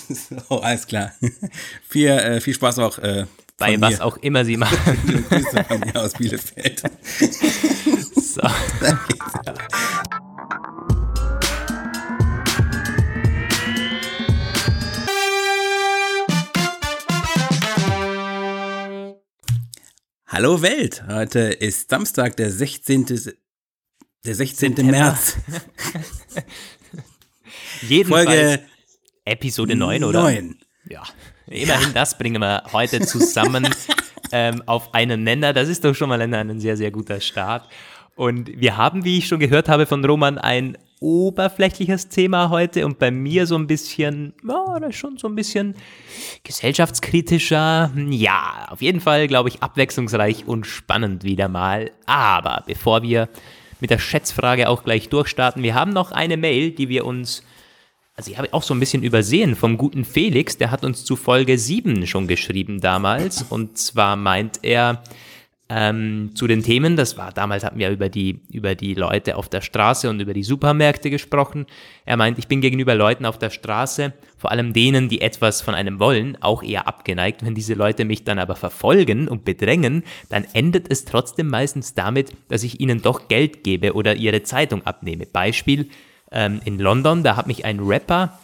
oh, alles klar. viel, äh, viel Spaß auch. Äh, Bei was mir. auch immer Sie machen. Grüße von mir aus Bielefeld. so. Hallo Welt, heute ist Samstag, der 16. Der 16. März. Jedenfalls Folge Episode 9, oder? 9. Ja, immerhin ja. das bringen wir heute zusammen ähm, auf einen Nenner. Das ist doch schon mal ein, ein sehr, sehr guter Start. Und wir haben, wie ich schon gehört habe von Roman, ein oberflächliches Thema heute und bei mir so ein bisschen, ja, das ist schon so ein bisschen gesellschaftskritischer. Ja, auf jeden Fall, glaube ich, abwechslungsreich und spannend wieder mal. Aber bevor wir mit der Schätzfrage auch gleich durchstarten, wir haben noch eine Mail, die wir uns also ich habe auch so ein bisschen übersehen vom guten Felix, der hat uns zu Folge 7 schon geschrieben damals. Und zwar meint er ähm, zu den Themen, das war damals hatten wir über die, über die Leute auf der Straße und über die Supermärkte gesprochen. Er meint, ich bin gegenüber Leuten auf der Straße, vor allem denen, die etwas von einem wollen, auch eher abgeneigt. Wenn diese Leute mich dann aber verfolgen und bedrängen, dann endet es trotzdem meistens damit, dass ich ihnen doch Geld gebe oder ihre Zeitung abnehme. Beispiel, ähm, in London, da hat mich ein Rapper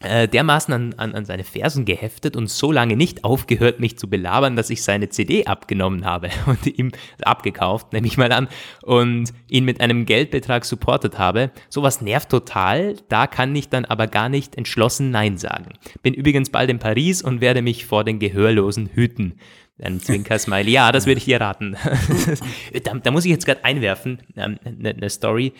äh, dermaßen an, an, an seine Fersen geheftet und so lange nicht aufgehört, mich zu belabern, dass ich seine CD abgenommen habe und ihm abgekauft, nehme ich mal an, und ihn mit einem Geldbetrag supportet habe. Sowas nervt total, da kann ich dann aber gar nicht entschlossen Nein sagen. Bin übrigens bald in Paris und werde mich vor den Gehörlosen hüten. Ein Zwinker-Smiley. Ja, das würde ich dir raten. da, da, muss ich jetzt gerade einwerfen, eine ähm, ne, ne Story.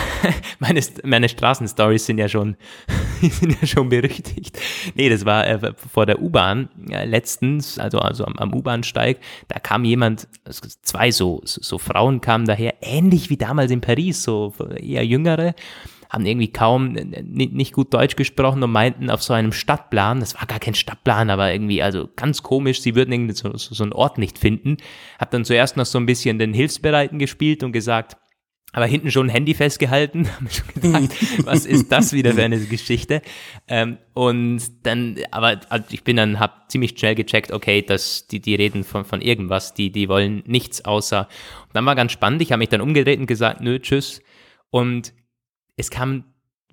meine, meine Straßenstories sind ja schon, sind ja schon berüchtigt. Nee, das war äh, vor der U-Bahn äh, letztens, also, also am, am U-Bahnsteig, da kam jemand, zwei so, so Frauen kamen daher, ähnlich wie damals in Paris, so eher jüngere, haben irgendwie kaum nicht gut Deutsch gesprochen und meinten auf so einem Stadtplan, das war gar kein Stadtplan, aber irgendwie, also ganz komisch, sie würden irgendwie so, so, so einen Ort nicht finden. Hab dann zuerst noch so ein bisschen den Hilfsbereiten gespielt und gesagt, aber hinten schon ein Handy festgehalten. gedacht, was ist das wieder für eine Geschichte? Ähm, und dann, aber also ich bin dann, hab ziemlich schnell gecheckt, okay, dass die, die reden von, von irgendwas, die, die wollen nichts außer. Und dann war ganz spannend, ich habe mich dann umgedreht und gesagt, nö, tschüss. Und es kamen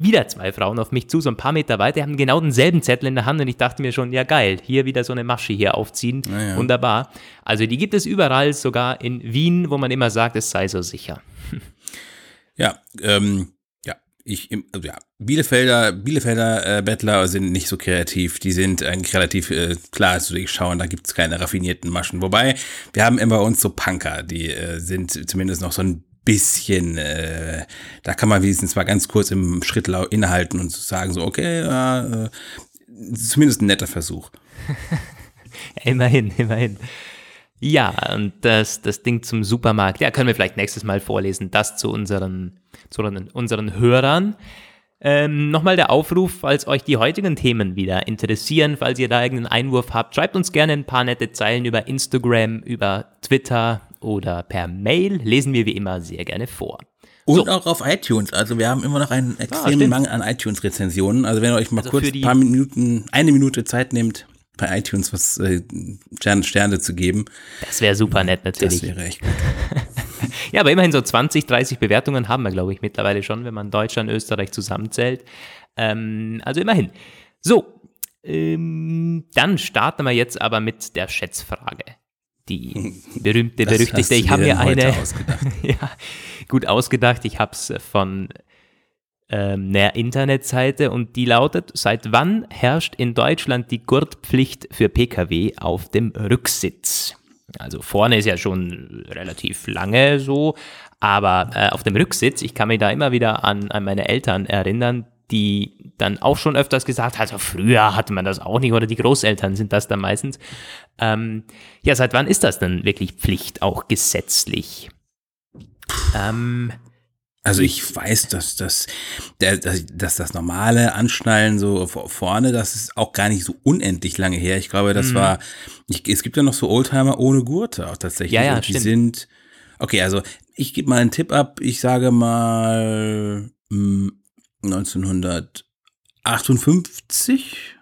wieder zwei Frauen auf mich zu, so ein paar Meter weiter, haben genau denselben Zettel in der Hand und ich dachte mir schon, ja geil, hier wieder so eine Masche hier aufziehen, ja. wunderbar. Also die gibt es überall, sogar in Wien, wo man immer sagt, es sei so sicher. Ja, ähm, ja, ich, also ja, Bielefelder, Bielefelder äh, Bettler sind nicht so kreativ. Die sind eigentlich relativ äh, klar zu durchschauen. Da gibt's keine raffinierten Maschen. Wobei, wir haben immer uns so Punker, die äh, sind zumindest noch so ein bisschen, äh, da kann man wenigstens mal ganz kurz im Schritt innehalten und sagen so, okay, äh, zumindest ein netter Versuch. immerhin, immerhin. Ja, und das, das Ding zum Supermarkt, ja, können wir vielleicht nächstes Mal vorlesen, das zu unseren, zu unseren Hörern. Ähm, Nochmal der Aufruf, falls euch die heutigen Themen wieder interessieren, falls ihr da irgendeinen Einwurf habt, schreibt uns gerne ein paar nette Zeilen über Instagram, über Twitter oder per Mail. Lesen wir wie immer sehr gerne vor. Und so. auch auf iTunes. Also wir haben immer noch einen ah, extremen ah, Mangel an iTunes-Rezensionen. Also wenn ihr euch mal also kurz ein paar Minuten, eine Minute Zeit nehmt, bei iTunes was äh, Sterne, Sterne zu geben. Das wäre super nett natürlich. Das wäre echt gut. ja, aber immerhin so 20, 30 Bewertungen haben wir, glaube ich, mittlerweile schon, wenn man Deutschland, Österreich zusammenzählt. Ähm, also immerhin. So, ähm, dann starten wir jetzt aber mit der Schätzfrage. Die berühmte, berüchtigte. Ich habe mir eine ja, gut ausgedacht. Ich habe es von einer Internetseite und die lautet, seit wann herrscht in Deutschland die Gurtpflicht für Pkw auf dem Rücksitz? Also vorne ist ja schon relativ lange so, aber äh, auf dem Rücksitz, ich kann mich da immer wieder an, an meine Eltern erinnern, die dann auch schon öfters gesagt, also früher hatte man das auch nicht oder die Großeltern sind das dann meistens. Ähm, ja, seit wann ist das denn wirklich Pflicht, auch gesetzlich? Ähm, also ich weiß, dass das, dass das normale Anschnallen so vorne, das ist auch gar nicht so unendlich lange her. Ich glaube, das mhm. war, ich, es gibt ja noch so Oldtimer ohne Gurte auch tatsächlich. Ja, ja, Und die stimmt. sind, okay, also ich gebe mal einen Tipp ab. Ich sage mal 1958. Hm,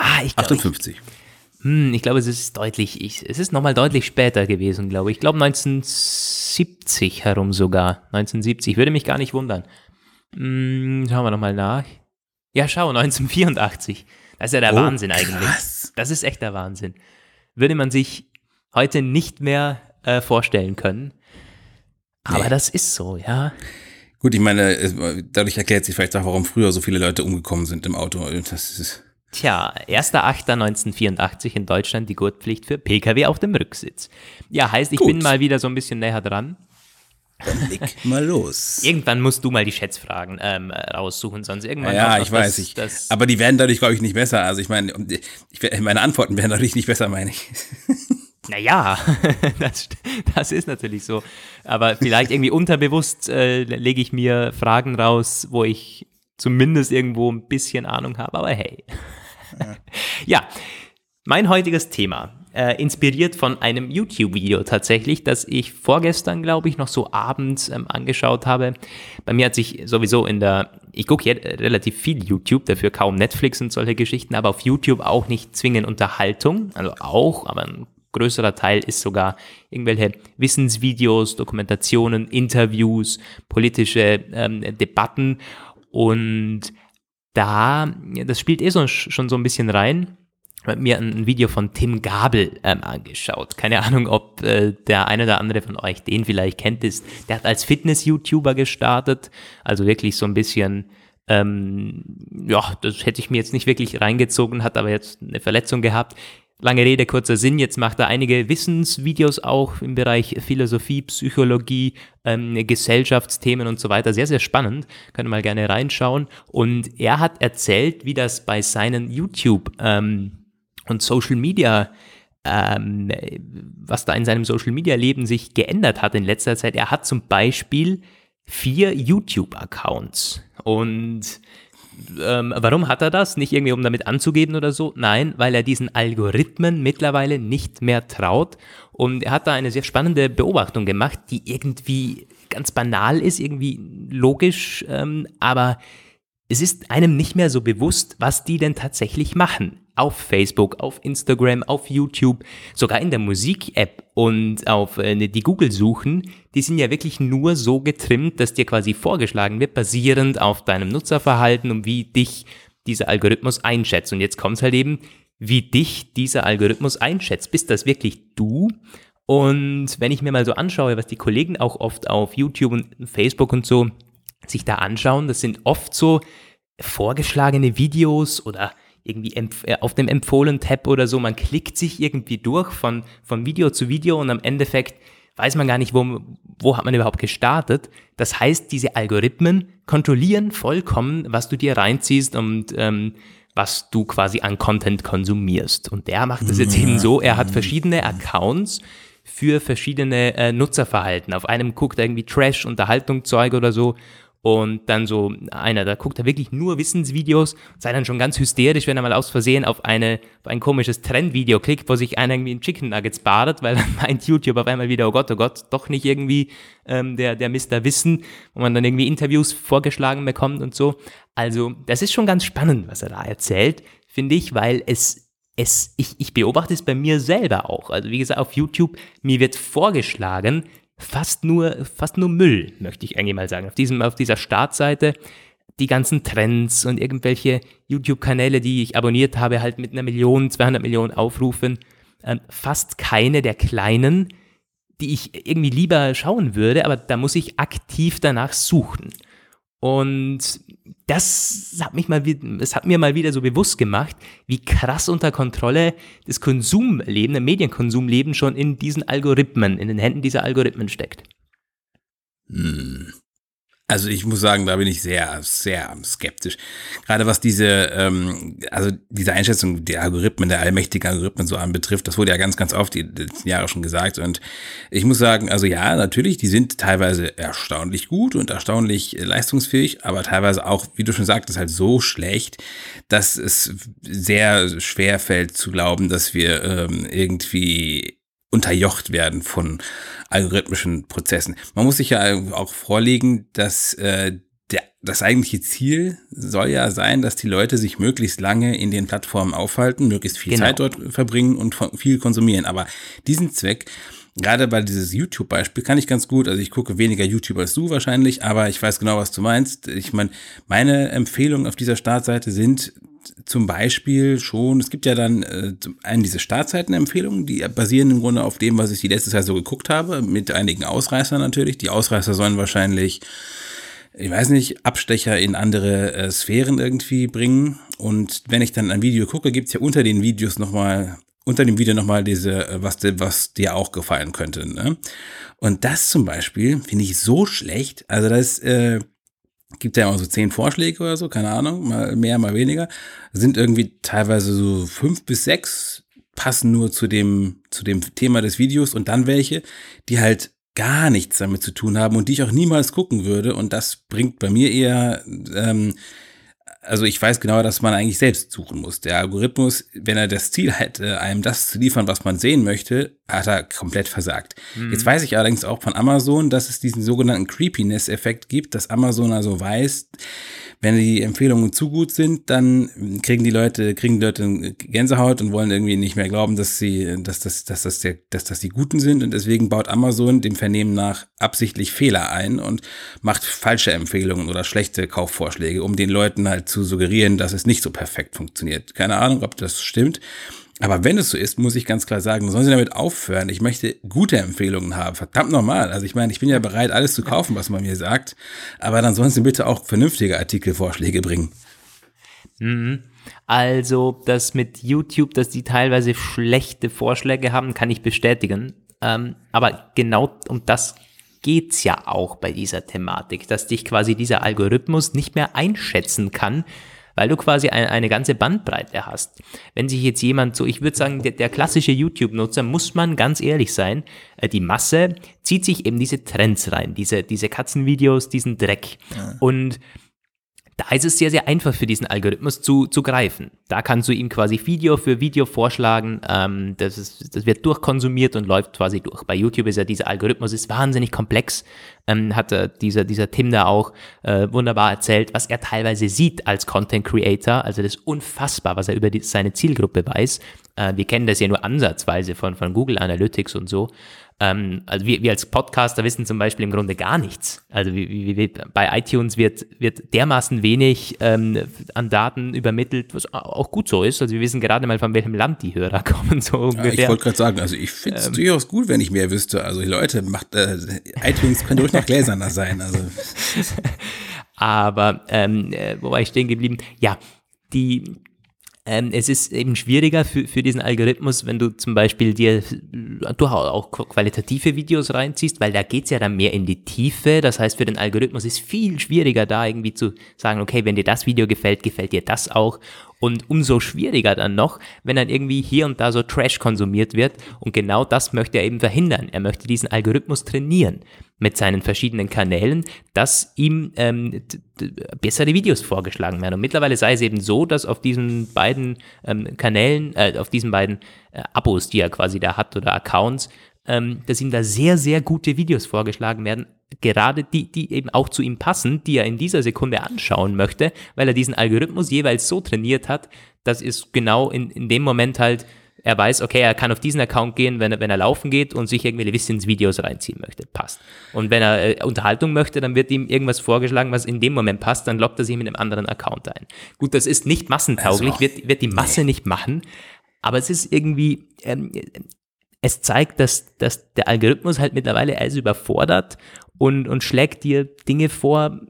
Ah, ich glaube. 58. Ich, hm, ich glaube, es ist deutlich, ich, es ist nochmal deutlich später gewesen, glaube ich. Ich glaube 1970 herum sogar. 1970, würde mich gar nicht wundern. Hm, schauen wir nochmal nach. Ja, schau, 1984. Das ist ja der oh, Wahnsinn eigentlich. Krass. Das ist echt der Wahnsinn. Würde man sich heute nicht mehr äh, vorstellen können. Aber nee. das ist so, ja. Gut, ich meine, dadurch erklärt sich vielleicht auch, warum früher so viele Leute umgekommen sind im Auto. Das ist Tja, 1.8.1984 in Deutschland die Gurtpflicht für Pkw auf dem Rücksitz. Ja, heißt, ich Gut. bin mal wieder so ein bisschen näher dran. Dann leg mal los. Irgendwann musst du mal die Schätzfragen ähm, raussuchen, sonst irgendwann. Ja, ich weiß. Das, ich, das aber die werden dadurch, glaube ich, nicht besser. Also ich meine, ich, meine Antworten werden dadurch nicht besser, meine ich. Naja, das, das ist natürlich so. Aber vielleicht irgendwie unterbewusst äh, lege ich mir Fragen raus, wo ich zumindest irgendwo ein bisschen Ahnung habe. Aber hey. Ja, mein heutiges Thema äh, inspiriert von einem YouTube-Video tatsächlich, das ich vorgestern, glaube ich, noch so abends ähm, angeschaut habe. Bei mir hat sich sowieso in der, ich gucke jetzt relativ viel YouTube, dafür kaum Netflix und solche Geschichten, aber auf YouTube auch nicht zwingend Unterhaltung, also auch, aber ein größerer Teil ist sogar irgendwelche Wissensvideos, Dokumentationen, Interviews, politische ähm, Debatten und da, das spielt eh so, schon so ein bisschen rein mir ein Video von Tim Gabel ähm, angeschaut. Keine Ahnung, ob äh, der eine oder andere von euch den vielleicht kennt. Ist, der hat als Fitness-YouTuber gestartet, also wirklich so ein bisschen, ähm, ja, das hätte ich mir jetzt nicht wirklich reingezogen, hat aber jetzt eine Verletzung gehabt. Lange Rede, kurzer Sinn, jetzt macht er einige Wissensvideos auch im Bereich Philosophie, Psychologie, ähm, Gesellschaftsthemen und so weiter. Sehr, sehr spannend. Könnt ihr mal gerne reinschauen. Und er hat erzählt, wie das bei seinen YouTube- ähm, und Social Media, ähm, was da in seinem Social Media Leben sich geändert hat in letzter Zeit. Er hat zum Beispiel vier YouTube-Accounts und ähm, warum hat er das? Nicht irgendwie, um damit anzugeben oder so. Nein, weil er diesen Algorithmen mittlerweile nicht mehr traut. Und er hat da eine sehr spannende Beobachtung gemacht, die irgendwie ganz banal ist, irgendwie logisch, ähm, aber es ist einem nicht mehr so bewusst, was die denn tatsächlich machen. Auf Facebook, auf Instagram, auf YouTube, sogar in der Musik-App und auf äh, die Google-Suchen, die sind ja wirklich nur so getrimmt, dass dir quasi vorgeschlagen wird, basierend auf deinem Nutzerverhalten und wie dich dieser Algorithmus einschätzt. Und jetzt kommt es halt eben, wie dich dieser Algorithmus einschätzt. Bist das wirklich du? Und wenn ich mir mal so anschaue, was die Kollegen auch oft auf YouTube und Facebook und so sich da anschauen. Das sind oft so vorgeschlagene Videos oder irgendwie äh, auf dem Empfohlen-Tab oder so. Man klickt sich irgendwie durch von, von Video zu Video und am Endeffekt weiß man gar nicht, wo, wo hat man überhaupt gestartet. Das heißt, diese Algorithmen kontrollieren vollkommen, was du dir reinziehst und ähm, was du quasi an Content konsumierst. Und der macht das jetzt eben so, er hat verschiedene Accounts für verschiedene äh, Nutzerverhalten. Auf einem guckt er irgendwie Trash, Unterhaltung, Zeug oder so und dann so einer, da guckt er wirklich nur Wissensvideos, sei dann schon ganz hysterisch, wenn er mal aus Versehen auf, eine, auf ein komisches Trendvideo klickt, wo sich einer irgendwie in Chicken Nuggets badet, weil dann meint YouTube auf einmal wieder, oh Gott, oh Gott, doch nicht irgendwie ähm, der, der Mr. Wissen, wo man dann irgendwie Interviews vorgeschlagen bekommt und so. Also, das ist schon ganz spannend, was er da erzählt, finde ich, weil es es, ich, ich beobachte es bei mir selber auch. Also wie gesagt, auf YouTube, mir wird vorgeschlagen, fast nur, fast nur Müll, möchte ich eigentlich mal sagen. Auf, diesem, auf dieser Startseite die ganzen Trends und irgendwelche YouTube-Kanäle, die ich abonniert habe, halt mit einer Million, 200 Millionen Aufrufen, ähm, fast keine der kleinen, die ich irgendwie lieber schauen würde, aber da muss ich aktiv danach suchen. Und das hat mich mal, es hat mir mal wieder so bewusst gemacht, wie krass unter Kontrolle das Konsumleben, das Medienkonsumleben schon in diesen Algorithmen, in den Händen dieser Algorithmen steckt. Hm. Also ich muss sagen, da bin ich sehr, sehr skeptisch. Gerade was diese, ähm, also diese Einschätzung der Algorithmen, der allmächtigen Algorithmen so anbetrifft, das wurde ja ganz, ganz oft die letzten Jahre schon gesagt. Und ich muss sagen, also ja, natürlich, die sind teilweise erstaunlich gut und erstaunlich leistungsfähig, aber teilweise auch, wie du schon sagtest, halt so schlecht, dass es sehr schwer fällt zu glauben, dass wir ähm, irgendwie unterjocht werden von algorithmischen Prozessen. Man muss sich ja auch vorlegen, dass äh, der, das eigentliche Ziel soll ja sein, dass die Leute sich möglichst lange in den Plattformen aufhalten, möglichst viel genau. Zeit dort verbringen und viel konsumieren. Aber diesen Zweck, gerade bei dieses YouTube-Beispiel kann ich ganz gut, also ich gucke weniger YouTube als du wahrscheinlich, aber ich weiß genau, was du meinst. Ich meine, meine Empfehlungen auf dieser Startseite sind zum Beispiel schon, es gibt ja dann äh, einen diese Startseitenempfehlungen, die basieren im Grunde auf dem, was ich die letzte Zeit so geguckt habe, mit einigen Ausreißern natürlich. Die Ausreißer sollen wahrscheinlich, ich weiß nicht, Abstecher in andere äh, Sphären irgendwie bringen. Und wenn ich dann ein Video gucke, gibt's ja unter den Videos nochmal, unter dem Video nochmal diese, äh, was, was dir auch gefallen könnte. Ne? Und das zum Beispiel finde ich so schlecht. Also das äh, gibt ja immer so zehn Vorschläge oder so, keine Ahnung, mal mehr, mal weniger, sind irgendwie teilweise so fünf bis sechs passen nur zu dem, zu dem Thema des Videos und dann welche, die halt gar nichts damit zu tun haben und die ich auch niemals gucken würde. Und das bringt bei mir eher ähm, also ich weiß genau, dass man eigentlich selbst suchen muss. Der Algorithmus, wenn er das Ziel hätte, einem das zu liefern, was man sehen möchte, hat er komplett versagt. Mhm. Jetzt weiß ich allerdings auch von Amazon, dass es diesen sogenannten Creepiness-Effekt gibt, dass Amazon also weiß, wenn die Empfehlungen zu gut sind, dann kriegen die Leute, kriegen die Leute Gänsehaut und wollen irgendwie nicht mehr glauben, dass sie, dass das, dass das, der, dass das die Guten sind. Und deswegen baut Amazon dem Vernehmen nach absichtlich Fehler ein und macht falsche Empfehlungen oder schlechte Kaufvorschläge, um den Leuten halt zu suggerieren, dass es nicht so perfekt funktioniert. Keine Ahnung, ob das stimmt. Aber wenn es so ist, muss ich ganz klar sagen, sollen Sie damit aufhören. Ich möchte gute Empfehlungen haben. Verdammt normal. Also ich meine, ich bin ja bereit, alles zu kaufen, was man mir sagt. Aber dann sollen Sie bitte auch vernünftige Artikelvorschläge bringen. Mhm. Also das mit YouTube, dass die teilweise schlechte Vorschläge haben, kann ich bestätigen. Ähm, aber genau um das geht's ja auch bei dieser Thematik, dass dich quasi dieser Algorithmus nicht mehr einschätzen kann, weil du quasi eine, eine ganze Bandbreite hast. Wenn sich jetzt jemand so, ich würde sagen, der, der klassische YouTube-Nutzer, muss man ganz ehrlich sein, äh, die Masse zieht sich eben diese Trends rein, diese, diese Katzenvideos, diesen Dreck. Ja. Und da ist es sehr, sehr einfach für diesen Algorithmus zu, zu greifen. Da kannst du ihm quasi Video für Video vorschlagen. Ähm, das, ist, das wird durchkonsumiert und läuft quasi durch. Bei YouTube ist ja dieser Algorithmus ist wahnsinnig komplex. Ähm, hat äh, dieser, dieser Tim da auch äh, wunderbar erzählt, was er teilweise sieht als Content Creator. Also das ist unfassbar, was er über die, seine Zielgruppe weiß. Äh, wir kennen das ja nur ansatzweise von, von Google Analytics und so. Ähm, also wir, wir als Podcaster wissen zum Beispiel im Grunde gar nichts. Also wie, wie, bei iTunes wird, wird dermaßen wenig ähm, an Daten übermittelt, was auch gut so ist. Also wir wissen gerade mal, von welchem Land die Hörer kommen. So ja, ich wollte gerade sagen, also ich finde es ähm, durchaus gut, wenn ich mehr wüsste. Also Leute, macht äh, iTunes könnte ruhig noch gläserner sein. Also. Aber ähm, äh, wo war ich stehen geblieben? Ja, die ähm, es ist eben schwieriger für, für diesen Algorithmus, wenn du zum Beispiel dir durchaus auch qualitative Videos reinziehst, weil da geht's ja dann mehr in die Tiefe. Das heißt, für den Algorithmus ist viel schwieriger da irgendwie zu sagen, okay, wenn dir das Video gefällt, gefällt dir das auch. Und umso schwieriger dann noch, wenn dann irgendwie hier und da so Trash konsumiert wird. Und genau das möchte er eben verhindern. Er möchte diesen Algorithmus trainieren mit seinen verschiedenen Kanälen, dass ihm ähm, bessere Videos vorgeschlagen werden. Und mittlerweile sei es eben so, dass auf diesen beiden ähm, Kanälen, äh, auf diesen beiden äh, Abos, die er quasi da hat oder Accounts, ähm, dass ihm da sehr, sehr gute Videos vorgeschlagen werden, gerade die, die eben auch zu ihm passen, die er in dieser Sekunde anschauen möchte, weil er diesen Algorithmus jeweils so trainiert hat, dass es genau in, in dem Moment halt, er weiß, okay, er kann auf diesen Account gehen, wenn er, wenn er laufen geht und sich irgendwie Wissensvideos reinziehen möchte. Passt. Und wenn er äh, Unterhaltung möchte, dann wird ihm irgendwas vorgeschlagen, was in dem Moment passt, dann lockt er sich mit einem anderen Account ein. Gut, das ist nicht massentauglich, also, wird, wird die Masse nee. nicht machen, aber es ist irgendwie, ähm, es zeigt, dass, dass der Algorithmus halt mittlerweile alles überfordert und, und schlägt dir Dinge vor,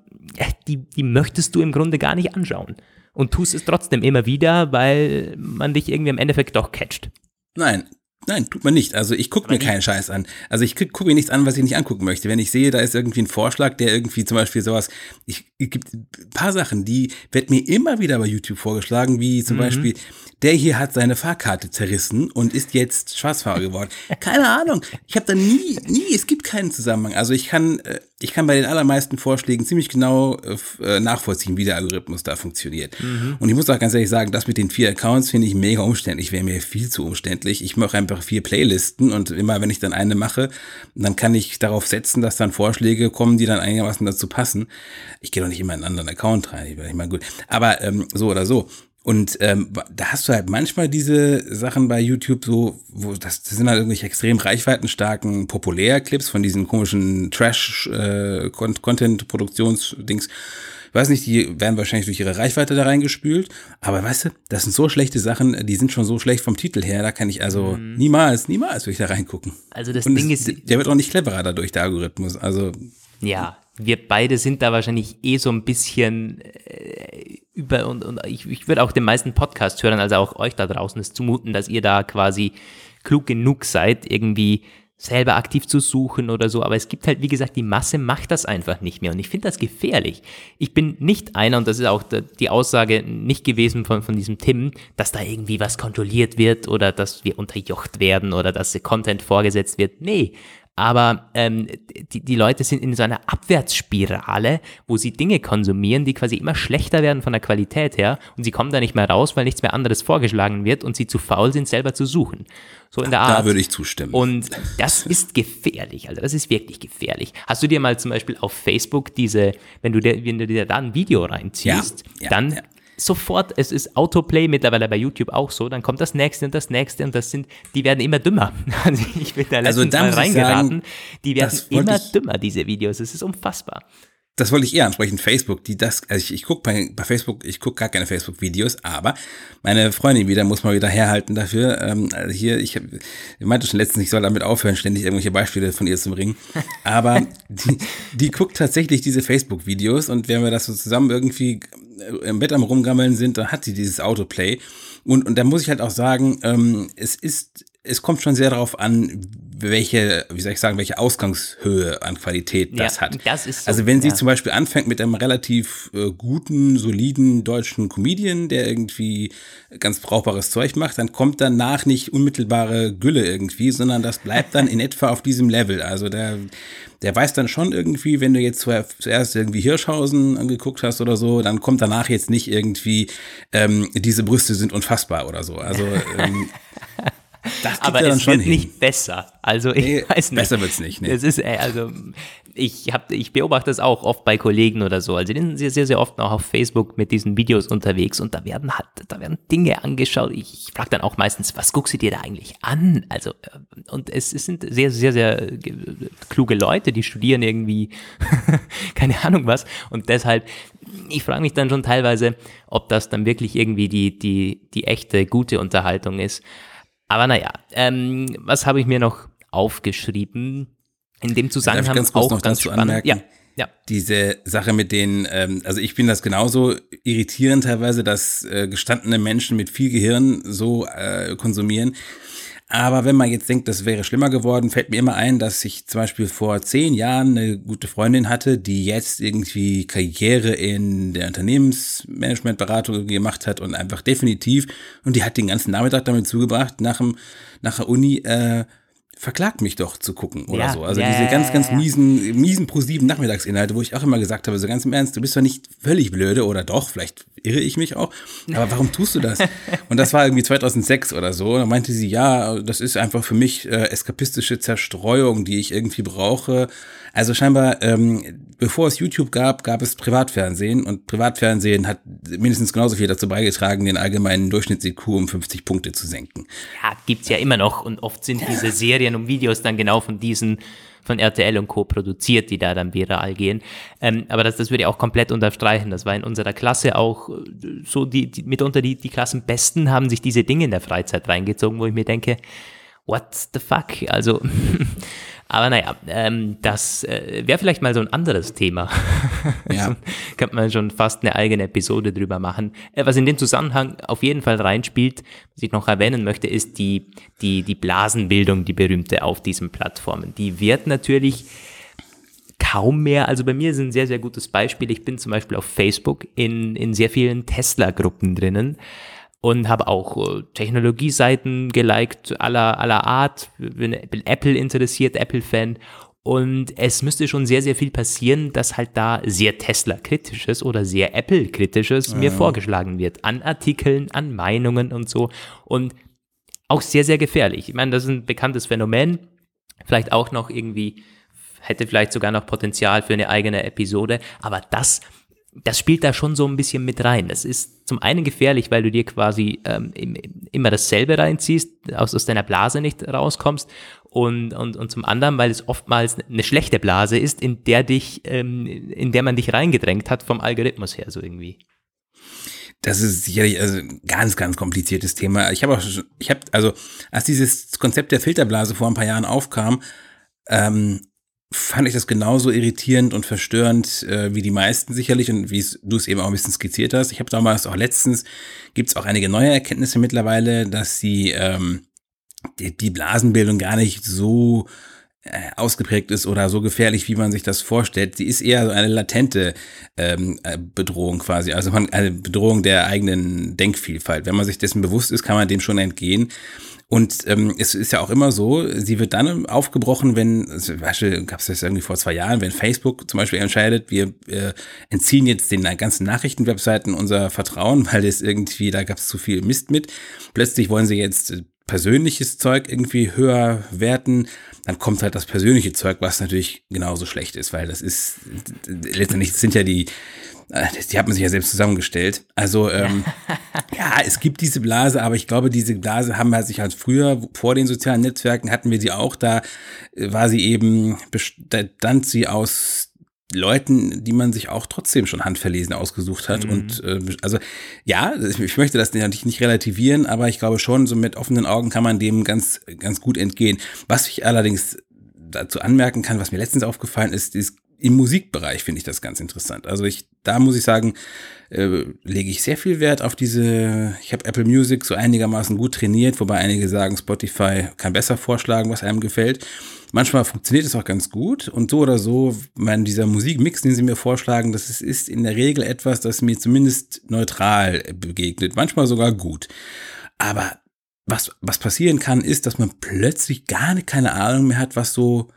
die, die möchtest du im Grunde gar nicht anschauen. Und tust es trotzdem immer wieder, weil man dich irgendwie im Endeffekt doch catcht. Nein, Nein, tut man nicht. Also ich gucke mir nicht. keinen Scheiß an. Also ich gucke mir nichts an, was ich nicht angucken möchte. Wenn ich sehe, da ist irgendwie ein Vorschlag, der irgendwie zum Beispiel sowas, ich, es gibt ein paar Sachen, die wird mir immer wieder bei YouTube vorgeschlagen, wie zum mhm. Beispiel der hier hat seine Fahrkarte zerrissen und ist jetzt Schwarzfahrer geworden. Keine Ahnung. Ich habe da nie, nie, es gibt keinen Zusammenhang. Also ich kann, äh, ich kann bei den allermeisten Vorschlägen ziemlich genau äh, nachvollziehen, wie der Algorithmus da funktioniert. Mhm. Und ich muss auch ganz ehrlich sagen, das mit den vier Accounts finde ich mega umständlich, wäre mir viel zu umständlich. Ich mache einfach vier Playlisten und immer wenn ich dann eine mache, dann kann ich darauf setzen, dass dann Vorschläge kommen, die dann einigermaßen dazu passen. Ich gehe doch nicht immer in einen anderen Account rein, ich meine gut. Aber ähm, so oder so. Und ähm, da hast du halt manchmal diese Sachen bei YouTube so, wo das, das sind halt irgendwelche extrem reichweitenstarken Populärclips von diesen komischen Trash-Content-Produktionsdings. Äh, ich weiß nicht, die werden wahrscheinlich durch ihre Reichweite da reingespült, aber weißt du, das sind so schlechte Sachen, die sind schon so schlecht vom Titel her, da kann ich also mhm. niemals, niemals durch da reingucken. Also das Und Ding es, ist. Der wird auch nicht cleverer dadurch, der Algorithmus. Also. Ja, wir beide sind da wahrscheinlich eh so ein bisschen äh, über und, und ich, ich würde auch den meisten Podcast hören, also auch euch da draußen es zumuten, dass ihr da quasi klug genug seid, irgendwie selber aktiv zu suchen oder so, aber es gibt halt, wie gesagt, die Masse macht das einfach nicht mehr und ich finde das gefährlich. Ich bin nicht einer, und das ist auch die Aussage nicht gewesen von, von diesem Tim, dass da irgendwie was kontrolliert wird oder dass wir unterjocht werden oder dass Content vorgesetzt wird. Nee, aber ähm, die, die Leute sind in so einer Abwärtsspirale, wo sie Dinge konsumieren, die quasi immer schlechter werden von der Qualität her und sie kommen da nicht mehr raus, weil nichts mehr anderes vorgeschlagen wird und sie zu faul sind, selber zu suchen. So in der Art. Da würde ich zustimmen. Und das ist gefährlich, also das ist wirklich gefährlich. Hast du dir mal zum Beispiel auf Facebook diese, wenn du dir, wenn du dir da ein Video reinziehst, ja, ja, dann ja sofort, es ist Autoplay mittlerweile bei YouTube auch so, dann kommt das nächste und das nächste und das sind, die werden immer dümmer. Also ich bin da also letztens also mal reingeraten, sagen, die werden immer dümmer, diese Videos. Es ist unfassbar das wollte ich eher ansprechen, Facebook, die das, also ich, ich gucke bei, bei Facebook, ich gucke gar keine Facebook-Videos, aber meine Freundin wieder muss mal wieder herhalten dafür. Ähm, also hier, ich, ich meinte schon letztens, ich soll damit aufhören, ständig irgendwelche Beispiele von ihr zu bringen. Aber die, die guckt tatsächlich diese Facebook-Videos und wenn wir das so zusammen irgendwie im Bett am Rumgammeln sind, dann hat sie dieses Autoplay. Und, und da muss ich halt auch sagen, ähm, es ist es kommt schon sehr darauf an, welche, wie soll ich sagen, welche Ausgangshöhe an Qualität das ja, hat. Das ist so, also wenn sie ja. zum Beispiel anfängt mit einem relativ äh, guten, soliden deutschen Comedian, der irgendwie ganz brauchbares Zeug macht, dann kommt danach nicht unmittelbare Gülle irgendwie, sondern das bleibt dann in etwa auf diesem Level. Also der, der weiß dann schon irgendwie, wenn du jetzt zuerst irgendwie Hirschhausen angeguckt hast oder so, dann kommt danach jetzt nicht irgendwie, ähm, diese Brüste sind unfassbar oder so. Also ähm, Das aber es wird hin. nicht besser. Also ich nee, weiß nicht. Besser wird's nicht. Nee. Es ist, also ich habe, ich beobachte das auch oft bei Kollegen oder so. Also die sind sehr, sehr, sehr oft noch auf Facebook mit diesen Videos unterwegs und da werden halt, da werden Dinge angeschaut. Ich, ich frage dann auch meistens, was guckst du dir da eigentlich an? Also äh, und es, es sind sehr, sehr, sehr kluge Leute, die studieren irgendwie keine Ahnung was und deshalb ich frage mich dann schon teilweise, ob das dann wirklich irgendwie die, die, die echte, gute Unterhaltung ist. Aber naja, ähm, was habe ich mir noch aufgeschrieben? In dem Zusammenhang ganz auch noch ganz spannend. Anmerken? Ja, ja. Diese Sache mit den, ähm, also ich finde das genauso irritierend teilweise, dass äh, gestandene Menschen mit viel Gehirn so äh, konsumieren. Aber wenn man jetzt denkt, das wäre schlimmer geworden, fällt mir immer ein, dass ich zum Beispiel vor zehn Jahren eine gute Freundin hatte, die jetzt irgendwie Karriere in der Unternehmensmanagementberatung gemacht hat und einfach definitiv, und die hat den ganzen Nachmittag damit zugebracht, nach, dem, nach der Uni äh, verklagt mich doch zu gucken oder ja, so. Also yeah, diese ganz, ganz miesen, miesen pro-sieben Nachmittagsinhalte, wo ich auch immer gesagt habe, so ganz im Ernst, du bist doch nicht völlig blöde oder doch, vielleicht irre ich mich auch, aber warum tust du das? Und das war irgendwie 2006 oder so. Da meinte sie, ja, das ist einfach für mich äh, eskapistische Zerstreuung, die ich irgendwie brauche. Also scheinbar, ähm, bevor es YouTube gab, gab es Privatfernsehen und Privatfernsehen hat mindestens genauso viel dazu beigetragen, den allgemeinen Durchschnitts-IQ um 50 Punkte zu senken. Ja, gibt's ja immer noch und oft sind diese Serien und Videos dann genau von diesen von RTL und Co. produziert, die da dann viral gehen. Ähm, aber das, das würde ich auch komplett unterstreichen. Das war in unserer Klasse auch äh, so, die, die mitunter die, die Klassenbesten haben sich diese Dinge in der Freizeit reingezogen, wo ich mir denke, what the fuck? Also Aber naja, ähm, das äh, wäre vielleicht mal so ein anderes Thema. Ja. also, könnte man schon fast eine eigene Episode drüber machen. Äh, was in den Zusammenhang auf jeden Fall reinspielt, was ich noch erwähnen möchte, ist die, die, die Blasenbildung, die berühmte auf diesen Plattformen. Die wird natürlich kaum mehr, also bei mir ist ein sehr, sehr gutes Beispiel. Ich bin zum Beispiel auf Facebook in, in sehr vielen Tesla-Gruppen drinnen. Und habe auch äh, Technologieseiten geliked aller, aller Art, bin, bin Apple interessiert, Apple-Fan und es müsste schon sehr, sehr viel passieren, dass halt da sehr Tesla-kritisches oder sehr Apple-kritisches ja. mir vorgeschlagen wird. An Artikeln, an Meinungen und so. Und auch sehr, sehr gefährlich. Ich meine, das ist ein bekanntes Phänomen. Vielleicht auch noch irgendwie, hätte vielleicht sogar noch Potenzial für eine eigene Episode. Aber das das spielt da schon so ein bisschen mit rein. Das ist zum einen gefährlich, weil du dir quasi ähm, immer dasselbe reinziehst, aus, aus deiner Blase nicht rauskommst. Und, und, und zum anderen, weil es oftmals eine schlechte Blase ist, in der dich, ähm, in der man dich reingedrängt hat vom Algorithmus her, so irgendwie. Das ist sicherlich also ein ganz, ganz kompliziertes Thema. Ich habe auch, ich habe, also als dieses Konzept der Filterblase vor ein paar Jahren aufkam, ähm, fand ich das genauso irritierend und verstörend äh, wie die meisten sicherlich und wie du es eben auch ein bisschen skizziert hast. Ich habe damals auch letztens, gibt es auch einige neue Erkenntnisse mittlerweile, dass sie ähm, die, die Blasenbildung gar nicht so äh, ausgeprägt ist oder so gefährlich, wie man sich das vorstellt. Sie ist eher so eine latente ähm, äh, Bedrohung quasi, also man, eine Bedrohung der eigenen Denkvielfalt. Wenn man sich dessen bewusst ist, kann man dem schon entgehen. Und ähm, es ist ja auch immer so, sie wird dann aufgebrochen, wenn, also, gab es das irgendwie vor zwei Jahren, wenn Facebook zum Beispiel entscheidet, wir äh, entziehen jetzt den ganzen Nachrichtenwebseiten unser Vertrauen, weil es irgendwie, da gab es zu viel Mist mit. Plötzlich wollen sie jetzt äh, persönliches Zeug irgendwie höher werten, dann kommt halt das persönliche Zeug, was natürlich genauso schlecht ist, weil das ist, letztendlich sind ja die, äh, die hat man sich ja selbst zusammengestellt. Also ähm, ja, es gibt diese Blase, aber ich glaube, diese Blase haben wir sich halt früher, vor den sozialen Netzwerken hatten wir sie auch, da äh, war sie eben, bestand sie aus Leuten, die man sich auch trotzdem schon handverlesen ausgesucht hat. Mhm. Und äh, also ja, ich möchte das natürlich nicht relativieren, aber ich glaube schon, so mit offenen Augen kann man dem ganz, ganz gut entgehen. Was ich allerdings dazu anmerken kann, was mir letztens aufgefallen ist, ist im Musikbereich finde ich das ganz interessant. Also ich, da muss ich sagen, äh, lege ich sehr viel Wert auf diese, ich habe Apple Music so einigermaßen gut trainiert, wobei einige sagen, Spotify kann besser vorschlagen, was einem gefällt. Manchmal funktioniert es auch ganz gut und so oder so, mein, dieser Musikmix, den sie mir vorschlagen, das ist, ist in der Regel etwas, das mir zumindest neutral begegnet, manchmal sogar gut. Aber was, was passieren kann, ist, dass man plötzlich gar keine Ahnung mehr hat, was so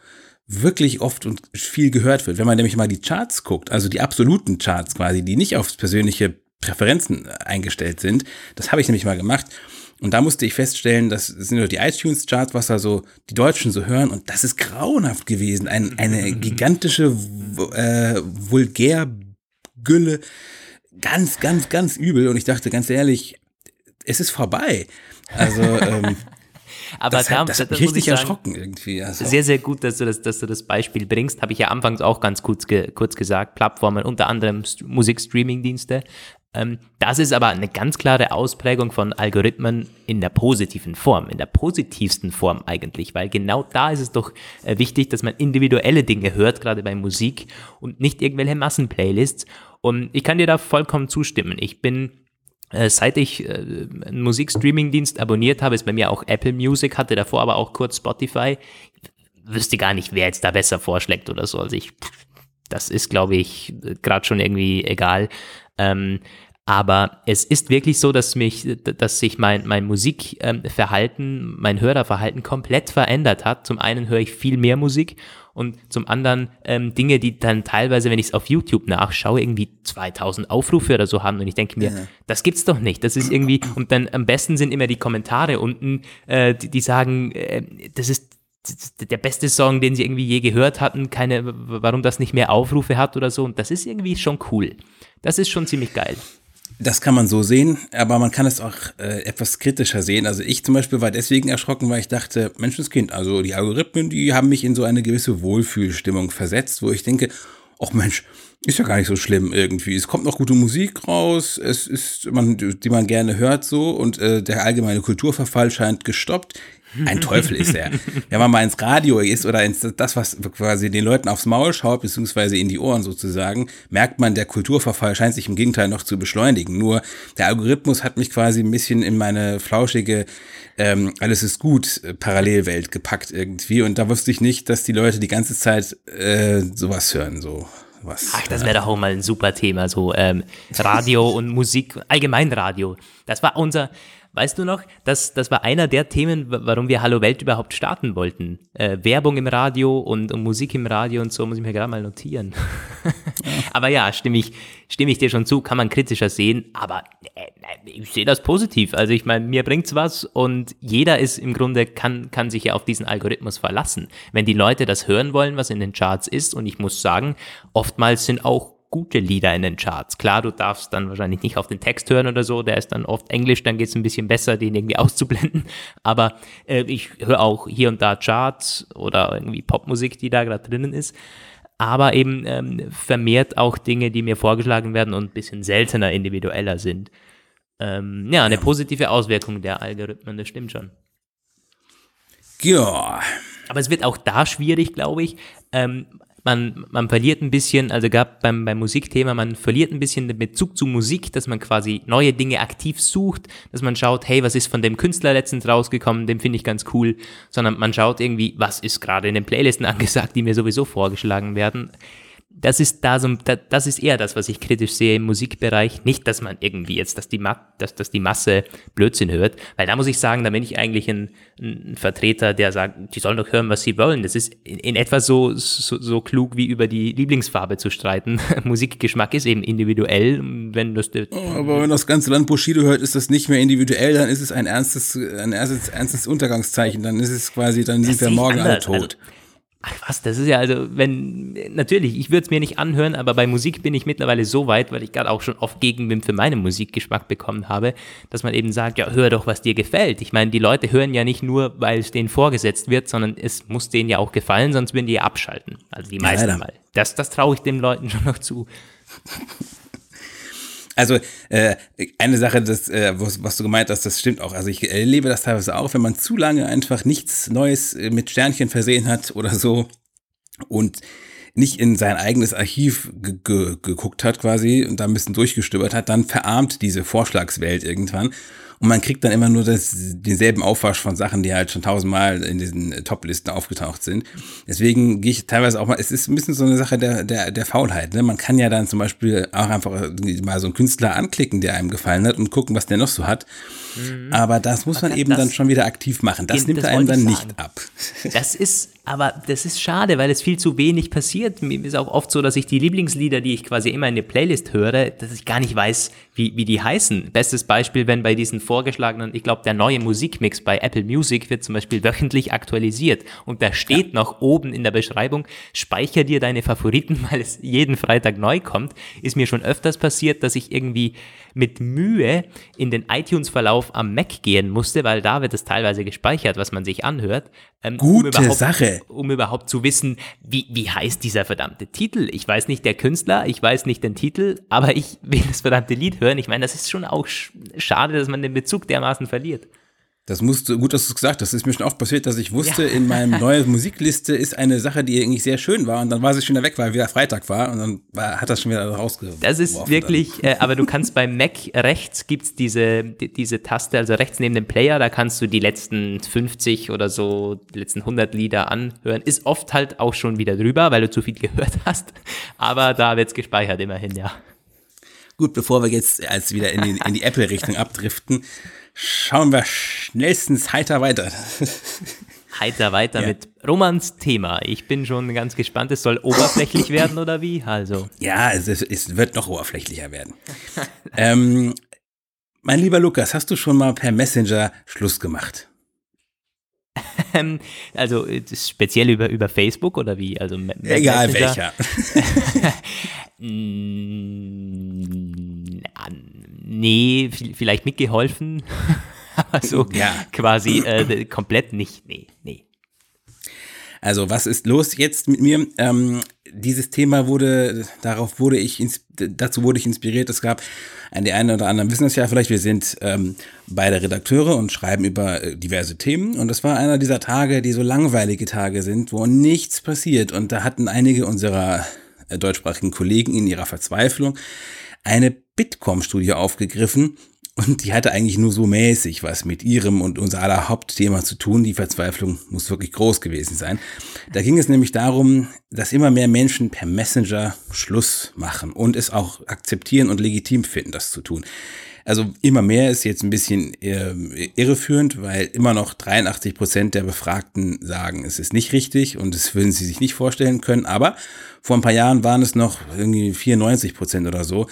wirklich oft und viel gehört wird. Wenn man nämlich mal die Charts guckt, also die absoluten Charts quasi, die nicht auf persönliche Präferenzen eingestellt sind, das habe ich nämlich mal gemacht. Und da musste ich feststellen, das sind nur die iTunes-Charts, was also die Deutschen so hören. Und das ist grauenhaft gewesen. Ein, eine gigantische äh, Vulgärgülle. Ganz, ganz, ganz übel. Und ich dachte ganz ehrlich, es ist vorbei. Also ähm, Aber das, da, hat, das hat mich richtig sagen, erschrocken irgendwie. Also. Sehr, sehr gut, dass du das, dass du das Beispiel bringst. Habe ich ja anfangs auch ganz kurz, ge, kurz gesagt. Plattformen, unter anderem Musikstreaming-Dienste. Ähm, das ist aber eine ganz klare Ausprägung von Algorithmen in der positiven Form, in der positivsten Form eigentlich, weil genau da ist es doch äh, wichtig, dass man individuelle Dinge hört, gerade bei Musik und nicht irgendwelche Massenplaylists. Und ich kann dir da vollkommen zustimmen. Ich bin seit ich äh, einen Musikstreaming-Dienst abonniert habe, ist bei mir auch Apple Music, hatte davor aber auch kurz Spotify. wüsste gar nicht, wer jetzt da besser vorschlägt oder so. Also ich, das ist, glaube ich, gerade schon irgendwie egal. Ähm, aber es ist wirklich so, dass mich, dass sich mein, mein Musikverhalten, mein Hörerverhalten komplett verändert hat. Zum einen höre ich viel mehr Musik und zum anderen ähm, Dinge, die dann teilweise, wenn ich es auf YouTube nachschaue, irgendwie 2000 Aufrufe oder so haben und ich denke mir, ja. das gibt's doch nicht. Das ist irgendwie und dann am besten sind immer die Kommentare unten, äh, die, die sagen, äh, das ist der beste Song, den sie irgendwie je gehört hatten, keine, warum das nicht mehr Aufrufe hat oder so. Und das ist irgendwie schon cool. Das ist schon ziemlich geil. Das kann man so sehen, aber man kann es auch äh, etwas kritischer sehen. Also ich zum Beispiel war deswegen erschrocken, weil ich dachte, Menschenskind, also die Algorithmen, die haben mich in so eine gewisse Wohlfühlstimmung versetzt, wo ich denke, ach Mensch, ist ja gar nicht so schlimm irgendwie. Es kommt noch gute Musik raus, es ist, man, die man gerne hört so und äh, der allgemeine Kulturverfall scheint gestoppt. Ein Teufel ist er. Wenn man mal ins Radio ist oder ins das, was quasi den Leuten aufs Maul schaut, beziehungsweise in die Ohren sozusagen, merkt man, der Kulturverfall scheint sich im Gegenteil noch zu beschleunigen. Nur der Algorithmus hat mich quasi ein bisschen in meine flauschige ähm, alles ist gut Parallelwelt gepackt irgendwie. Und da wusste ich nicht, dass die Leute die ganze Zeit äh, sowas hören. So was. Ach, das wäre doch auch mal ein super Thema, so ähm, Radio und Musik, allgemein Radio. Das war unser, Weißt du noch, das, das war einer der Themen, warum wir Hallo Welt überhaupt starten wollten. Äh, Werbung im Radio und, und, Musik im Radio und so muss ich mir gerade mal notieren. Aber ja, stimme ich, stimme ich dir schon zu, kann man kritischer sehen, aber äh, ich sehe das positiv. Also ich meine, mir bringt's was und jeder ist im Grunde, kann, kann sich ja auf diesen Algorithmus verlassen. Wenn die Leute das hören wollen, was in den Charts ist, und ich muss sagen, oftmals sind auch gute Lieder in den Charts. Klar, du darfst dann wahrscheinlich nicht auf den Text hören oder so, der ist dann oft Englisch, dann geht es ein bisschen besser, den irgendwie auszublenden. Aber äh, ich höre auch hier und da Charts oder irgendwie Popmusik, die da gerade drinnen ist. Aber eben ähm, vermehrt auch Dinge, die mir vorgeschlagen werden und ein bisschen seltener, individueller sind. Ähm, ja, eine positive Auswirkung der Algorithmen, das stimmt schon. Ja. Aber es wird auch da schwierig, glaube ich. Ähm, man, man verliert ein bisschen, also gab beim, beim Musikthema, man verliert ein bisschen den Bezug zu Musik, dass man quasi neue Dinge aktiv sucht, dass man schaut, hey, was ist von dem Künstler letztens rausgekommen, den finde ich ganz cool, sondern man schaut irgendwie, was ist gerade in den Playlisten angesagt, die mir sowieso vorgeschlagen werden das ist da so, das ist eher das, was ich kritisch sehe im Musikbereich. Nicht, dass man irgendwie jetzt, dass die, dass, dass die Masse Blödsinn hört, weil da muss ich sagen, da bin ich eigentlich ein, ein Vertreter, der sagt, die sollen doch hören, was sie wollen. Das ist in, in etwa so, so, so klug wie über die Lieblingsfarbe zu streiten. Musikgeschmack ist eben individuell, wenn das. Aber wenn das ganze Land Bushido hört, ist das nicht mehr individuell, dann ist es ein ernstes, ein ernstes, ernstes Untergangszeichen. Dann ist es quasi, dann sind wir morgen alle tot. Also, Ach was, das ist ja also, wenn, natürlich, ich würde es mir nicht anhören, aber bei Musik bin ich mittlerweile so weit, weil ich gerade auch schon oft Gegenwind für meinen Musikgeschmack bekommen habe, dass man eben sagt, ja, hör doch, was dir gefällt. Ich meine, die Leute hören ja nicht nur, weil es denen vorgesetzt wird, sondern es muss denen ja auch gefallen, sonst würden die abschalten. Also die meisten ja, mal. Das, das traue ich den Leuten schon noch zu. Also äh, eine Sache, das, äh, was, was, du gemeint hast, das stimmt auch. Also ich erlebe das teilweise auch, wenn man zu lange einfach nichts Neues äh, mit Sternchen versehen hat oder so und nicht in sein eigenes Archiv geguckt hat quasi und da ein bisschen durchgestöbert hat, dann verarmt diese Vorschlagswelt irgendwann und man kriegt dann immer nur das, denselben Aufwasch von Sachen, die halt schon tausendmal in diesen Top-Listen aufgetaucht sind. Deswegen gehe ich teilweise auch mal, es ist ein bisschen so eine Sache der, der, der Faulheit. Ne? Man kann ja dann zum Beispiel auch einfach mal so einen Künstler anklicken, der einem gefallen hat und gucken, was der noch so hat. Mhm. Aber das muss man, man eben dann schon wieder aktiv machen. Das nimmt einem dann nicht ab. Das ist aber das ist schade, weil es viel zu wenig passiert. Mir ist auch oft so, dass ich die Lieblingslieder, die ich quasi immer in der Playlist höre, dass ich gar nicht weiß, wie, wie die heißen. Bestes Beispiel, wenn bei diesen vorgeschlagenen, ich glaube, der neue Musikmix bei Apple Music wird zum Beispiel wöchentlich aktualisiert und da steht ja. noch oben in der Beschreibung, speicher dir deine Favoriten, weil es jeden Freitag neu kommt. Ist mir schon öfters passiert, dass ich irgendwie mit Mühe in den iTunes-Verlauf am Mac gehen musste, weil da wird es teilweise gespeichert, was man sich anhört. Ähm, Gute um Sache. Um überhaupt zu wissen, wie, wie heißt dieser verdammte Titel. Ich weiß nicht der Künstler, ich weiß nicht den Titel, aber ich will das verdammte Lied hören. Ich meine, das ist schon auch schade, dass man den Bezug dermaßen verliert. Das musste, gut, dass du es gesagt hast. Das ist mir schon oft passiert, dass ich wusste, ja. in meinem neuen Musikliste ist eine Sache, die irgendwie sehr schön war und dann war sie schon wieder weg, weil wieder Freitag war und dann war, hat das schon wieder rausgeworfen. Das ist wirklich, äh, aber du kannst beim Mac rechts gibt's diese, die, diese Taste, also rechts neben dem Player, da kannst du die letzten 50 oder so, die letzten 100 Lieder anhören. Ist oft halt auch schon wieder drüber, weil du zu viel gehört hast, aber da wird's gespeichert immerhin, ja. Gut, bevor wir jetzt als wieder in die, in die Apple-Richtung abdriften, schauen wir schnellstens heiter weiter. Heiter weiter ja. mit Romans Thema. Ich bin schon ganz gespannt. Es soll oberflächlich werden oder wie? Also. Ja, es, es wird noch oberflächlicher werden. ähm, mein lieber Lukas, hast du schon mal per Messenger Schluss gemacht? also speziell über, über Facebook oder wie? Also Egal Messenger. welcher. nee, vielleicht mitgeholfen, aber so ja. quasi äh, komplett nicht. Nee, nee. Also, was ist los jetzt mit mir? Ähm, dieses Thema wurde, darauf wurde ich, dazu wurde ich inspiriert. Es gab, die einen oder anderen wissen es ja vielleicht, wir sind ähm, beide Redakteure und schreiben über äh, diverse Themen. Und das war einer dieser Tage, die so langweilige Tage sind, wo nichts passiert. Und da hatten einige unserer äh, deutschsprachigen Kollegen in ihrer Verzweiflung eine Bitkom-Studie aufgegriffen, und die hatte eigentlich nur so mäßig was mit ihrem und unser aller Hauptthema zu tun. Die Verzweiflung muss wirklich groß gewesen sein. Da ging es nämlich darum, dass immer mehr Menschen per Messenger Schluss machen und es auch akzeptieren und legitim finden, das zu tun. Also immer mehr ist jetzt ein bisschen äh, irreführend, weil immer noch 83 Prozent der Befragten sagen, es ist nicht richtig und das würden sie sich nicht vorstellen können. Aber vor ein paar Jahren waren es noch irgendwie 94 Prozent oder so.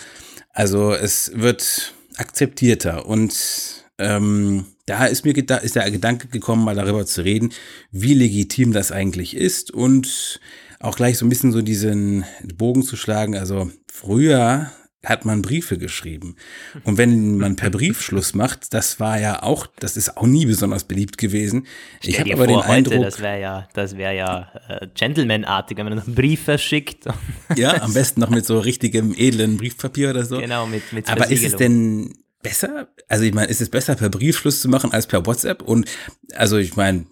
Also es wird akzeptierter und ähm, da ist mir ist der Gedanke gekommen, mal darüber zu reden, wie legitim das eigentlich ist und auch gleich so ein bisschen so diesen Bogen zu schlagen. Also früher hat man Briefe geschrieben. Und wenn man per Brief Schluss macht, das war ja auch, das ist auch nie besonders beliebt gewesen. Stell ich habe aber vor, den Eindruck, heute, das wäre ja, das wäre ja äh, Gentleman-artig, wenn man einen Brief verschickt. ja, am besten noch mit so richtigem edlen Briefpapier oder so. Genau, mit mit Aber ist es denn besser? Also ich meine, ist es besser per Brief Schluss zu machen als per WhatsApp? Und also ich meine,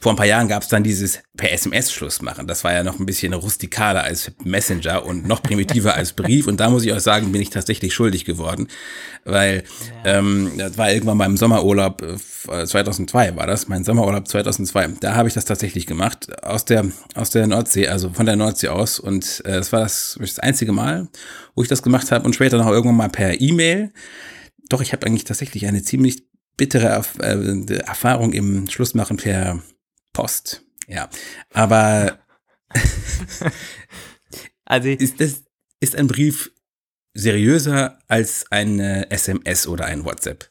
vor ein paar Jahren gab es dann dieses per SMS Schluss machen. Das war ja noch ein bisschen rustikaler als Messenger und noch primitiver als Brief. Und da muss ich auch sagen, bin ich tatsächlich schuldig geworden, weil ja. ähm, das war irgendwann mal im Sommerurlaub äh, 2002 war das, mein Sommerurlaub 2002. Da habe ich das tatsächlich gemacht aus der aus der Nordsee, also von der Nordsee aus. Und äh, das war das, das einzige Mal, wo ich das gemacht habe und später noch irgendwann mal per E-Mail. Doch, ich habe eigentlich tatsächlich eine ziemlich bittere äh, Erfahrung im Schlussmachen per Post. Ja, aber also ist das ist ein Brief seriöser als eine SMS oder ein WhatsApp?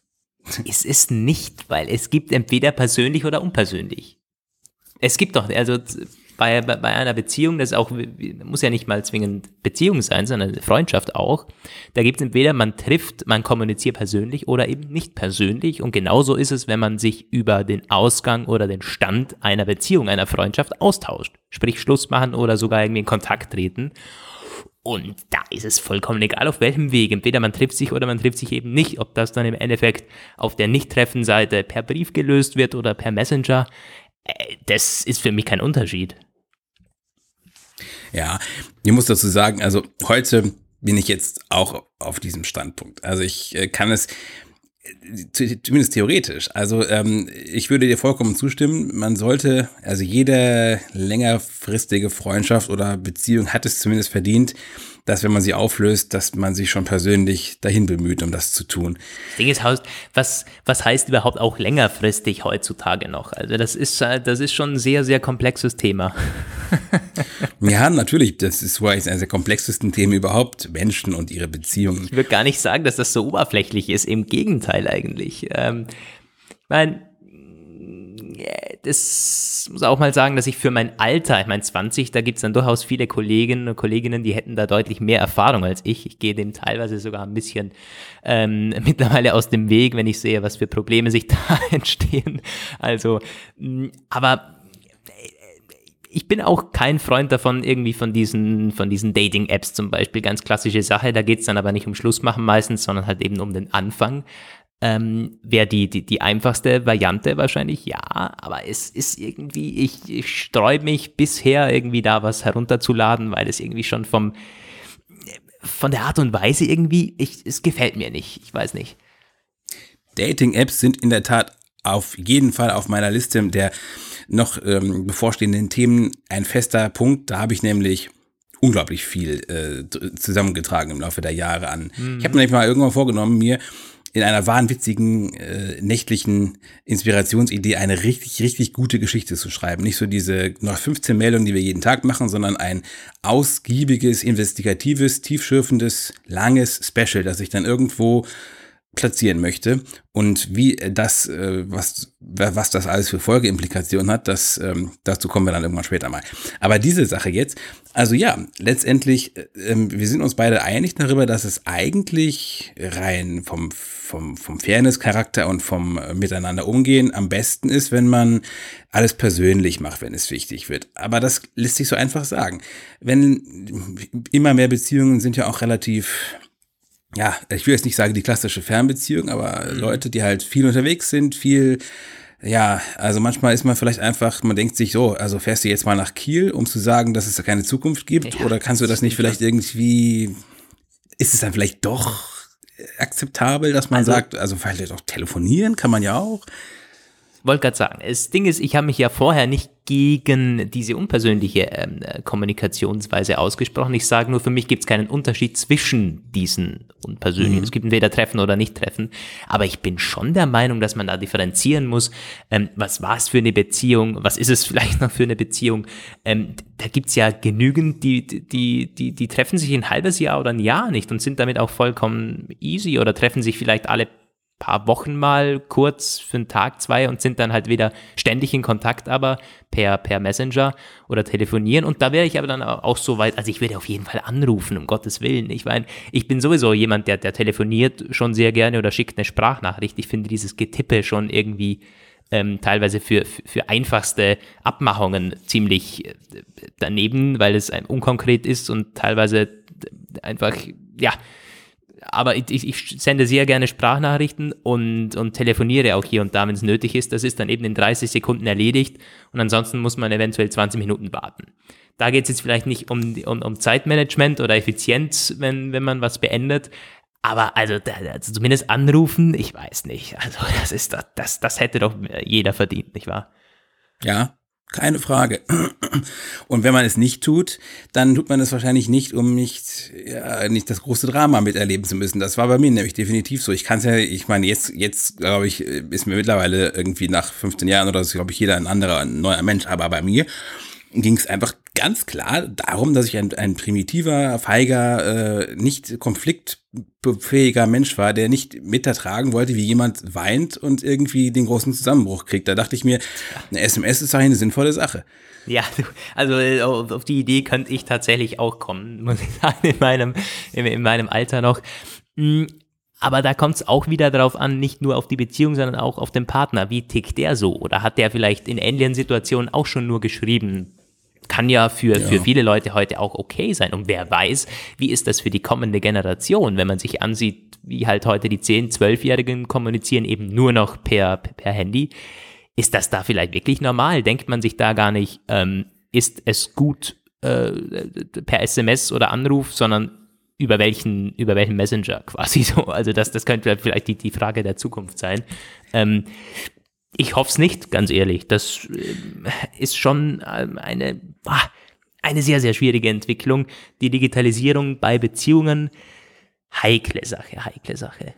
Es ist nicht, weil es gibt entweder persönlich oder unpersönlich. Es gibt doch, also bei, bei, bei einer Beziehung, das auch, muss ja nicht mal zwingend Beziehung sein, sondern Freundschaft auch, da gibt es entweder, man trifft, man kommuniziert persönlich oder eben nicht persönlich. Und genauso ist es, wenn man sich über den Ausgang oder den Stand einer Beziehung, einer Freundschaft austauscht. Sprich Schluss machen oder sogar irgendwie in Kontakt treten. Und da ist es vollkommen egal, auf welchem Weg. Entweder man trifft sich oder man trifft sich eben nicht. Ob das dann im Endeffekt auf der Nicht-Treffen-Seite per Brief gelöst wird oder per Messenger, äh, das ist für mich kein Unterschied. Ja, ich muss dazu sagen, also heute bin ich jetzt auch auf diesem Standpunkt. Also ich äh, kann es zumindest theoretisch. Also ähm, ich würde dir vollkommen zustimmen. Man sollte, also jede längerfristige Freundschaft oder Beziehung hat es zumindest verdient, dass wenn man sie auflöst, dass man sich schon persönlich dahin bemüht, um das zu tun. Das Ding ist, was, was heißt überhaupt auch längerfristig heutzutage noch? Also das ist, das ist schon ein sehr, sehr komplexes Thema. ja, natürlich. Das ist wohl eines der komplexesten Themen überhaupt, Menschen und ihre Beziehungen. Ich würde gar nicht sagen, dass das so oberflächlich ist. Im Gegenteil eigentlich. Ähm, ich meine, das muss auch mal sagen, dass ich für mein Alter, ich meine 20, da gibt es dann durchaus viele Kolleginnen und Kolleginnen, die hätten da deutlich mehr Erfahrung als ich. Ich gehe dem teilweise sogar ein bisschen ähm, mittlerweile aus dem Weg, wenn ich sehe, was für Probleme sich da entstehen. Also, mm, aber äh, ich bin auch kein Freund davon, irgendwie von diesen, von diesen Dating-Apps zum Beispiel. Ganz klassische Sache. Da geht es dann aber nicht um Schluss machen meistens, sondern halt eben um den Anfang. Ähm, Wäre die, die, die einfachste Variante wahrscheinlich ja, aber es ist irgendwie, ich, ich sträube mich bisher irgendwie da was herunterzuladen, weil es irgendwie schon vom, von der Art und Weise irgendwie, ich, es gefällt mir nicht, ich weiß nicht. Dating-Apps sind in der Tat auf jeden Fall auf meiner Liste der noch ähm, bevorstehenden Themen ein fester Punkt. Da habe ich nämlich unglaublich viel äh, zusammengetragen im Laufe der Jahre an. Mhm. Ich habe mir nämlich mal irgendwann vorgenommen, mir in einer wahnwitzigen äh, nächtlichen Inspirationsidee eine richtig, richtig gute Geschichte zu schreiben. Nicht so diese noch 15 Meldungen, die wir jeden Tag machen, sondern ein ausgiebiges, investigatives, tiefschürfendes, langes Special, das ich dann irgendwo platzieren möchte und wie das, äh, was, was das alles für Folgeimplikationen hat, das, ähm, dazu kommen wir dann irgendwann später mal. Aber diese Sache jetzt, also ja, letztendlich, äh, ähm, wir sind uns beide einig darüber, dass es eigentlich rein vom, vom, vom Fairness-Charakter und vom äh, Miteinander umgehen am besten ist, wenn man alles persönlich macht, wenn es wichtig wird. Aber das lässt sich so einfach sagen. Wenn immer mehr Beziehungen sind ja auch relativ ja, ich will jetzt nicht sagen die klassische Fernbeziehung, aber mhm. Leute, die halt viel unterwegs sind, viel, ja, also manchmal ist man vielleicht einfach, man denkt sich so, also fährst du jetzt mal nach Kiel, um zu sagen, dass es da keine Zukunft gibt, ja, oder kannst du das nicht vielleicht irgendwie, ist es dann vielleicht doch akzeptabel, dass man also, sagt, also vielleicht auch telefonieren kann man ja auch wollte gerade sagen, das Ding ist, ich habe mich ja vorher nicht gegen diese unpersönliche ähm, Kommunikationsweise ausgesprochen. Ich sage nur, für mich gibt es keinen Unterschied zwischen diesen unpersönlichen. Mhm. Es gibt entweder Treffen oder Nicht-Treffen. Aber ich bin schon der Meinung, dass man da differenzieren muss. Ähm, was war es für eine Beziehung? Was ist es vielleicht noch für eine Beziehung? Ähm, da gibt es ja genügend, die, die, die, die treffen sich ein halbes Jahr oder ein Jahr nicht und sind damit auch vollkommen easy oder treffen sich vielleicht alle paar Wochen mal kurz für einen Tag, zwei und sind dann halt wieder ständig in Kontakt, aber per, per Messenger oder telefonieren. Und da wäre ich aber dann auch so weit, also ich würde auf jeden Fall anrufen, um Gottes Willen. Ich meine, ich bin sowieso jemand, der, der telefoniert schon sehr gerne oder schickt eine Sprachnachricht. Ich finde dieses Getippe schon irgendwie ähm, teilweise für, für einfachste Abmachungen ziemlich äh, daneben, weil es unkonkret ist und teilweise einfach, ja, aber ich, ich, sende sehr gerne Sprachnachrichten und, und telefoniere auch hier und da, wenn es nötig ist. Das ist dann eben in 30 Sekunden erledigt und ansonsten muss man eventuell 20 Minuten warten. Da geht es jetzt vielleicht nicht um, um, um Zeitmanagement oder Effizienz, wenn, wenn man was beendet, aber also, also, zumindest anrufen, ich weiß nicht. Also das ist das, das hätte doch jeder verdient, nicht wahr? Ja, keine Frage. Und wenn man es nicht tut, dann tut man es wahrscheinlich nicht, um nicht, ja, nicht das große Drama miterleben zu müssen. Das war bei mir nämlich definitiv so. Ich kann es ja, ich meine, jetzt, jetzt glaube ich, ist mir mittlerweile irgendwie nach 15 Jahren oder so, glaube ich, jeder ein anderer, ein neuer Mensch. Aber bei mir ging es einfach ganz klar darum, dass ich ein, ein primitiver, feiger, äh, nicht konfliktfähiger Mensch war, der nicht mitertragen wollte, wie jemand weint und irgendwie den großen Zusammenbruch kriegt. Da dachte ich mir, eine SMS ist eine sinnvolle Sache. Ja, also äh, auf die Idee könnte ich tatsächlich auch kommen, muss ich sagen, in meinem, in meinem Alter noch. Hm, aber da kommt es auch wieder darauf an, nicht nur auf die Beziehung, sondern auch auf den Partner. Wie tickt der so? Oder hat der vielleicht in ähnlichen Situationen auch schon nur geschrieben? Kann ja für, ja. für viele Leute heute auch okay sein. Und wer weiß, wie ist das für die kommende Generation, wenn man sich ansieht, wie halt heute die 10-, 12-Jährigen kommunizieren, eben nur noch per, per Handy. Ist das da vielleicht wirklich normal? Denkt man sich da gar nicht, ähm, ist es gut äh, per SMS oder Anruf, sondern über welchen, über welchen Messenger quasi so. Also das, das könnte vielleicht die, die Frage der Zukunft sein. Ähm, ich hoffe es nicht, ganz ehrlich. Das äh, ist schon ähm, eine, eine sehr, sehr schwierige Entwicklung. Die Digitalisierung bei Beziehungen, heikle Sache, heikle Sache.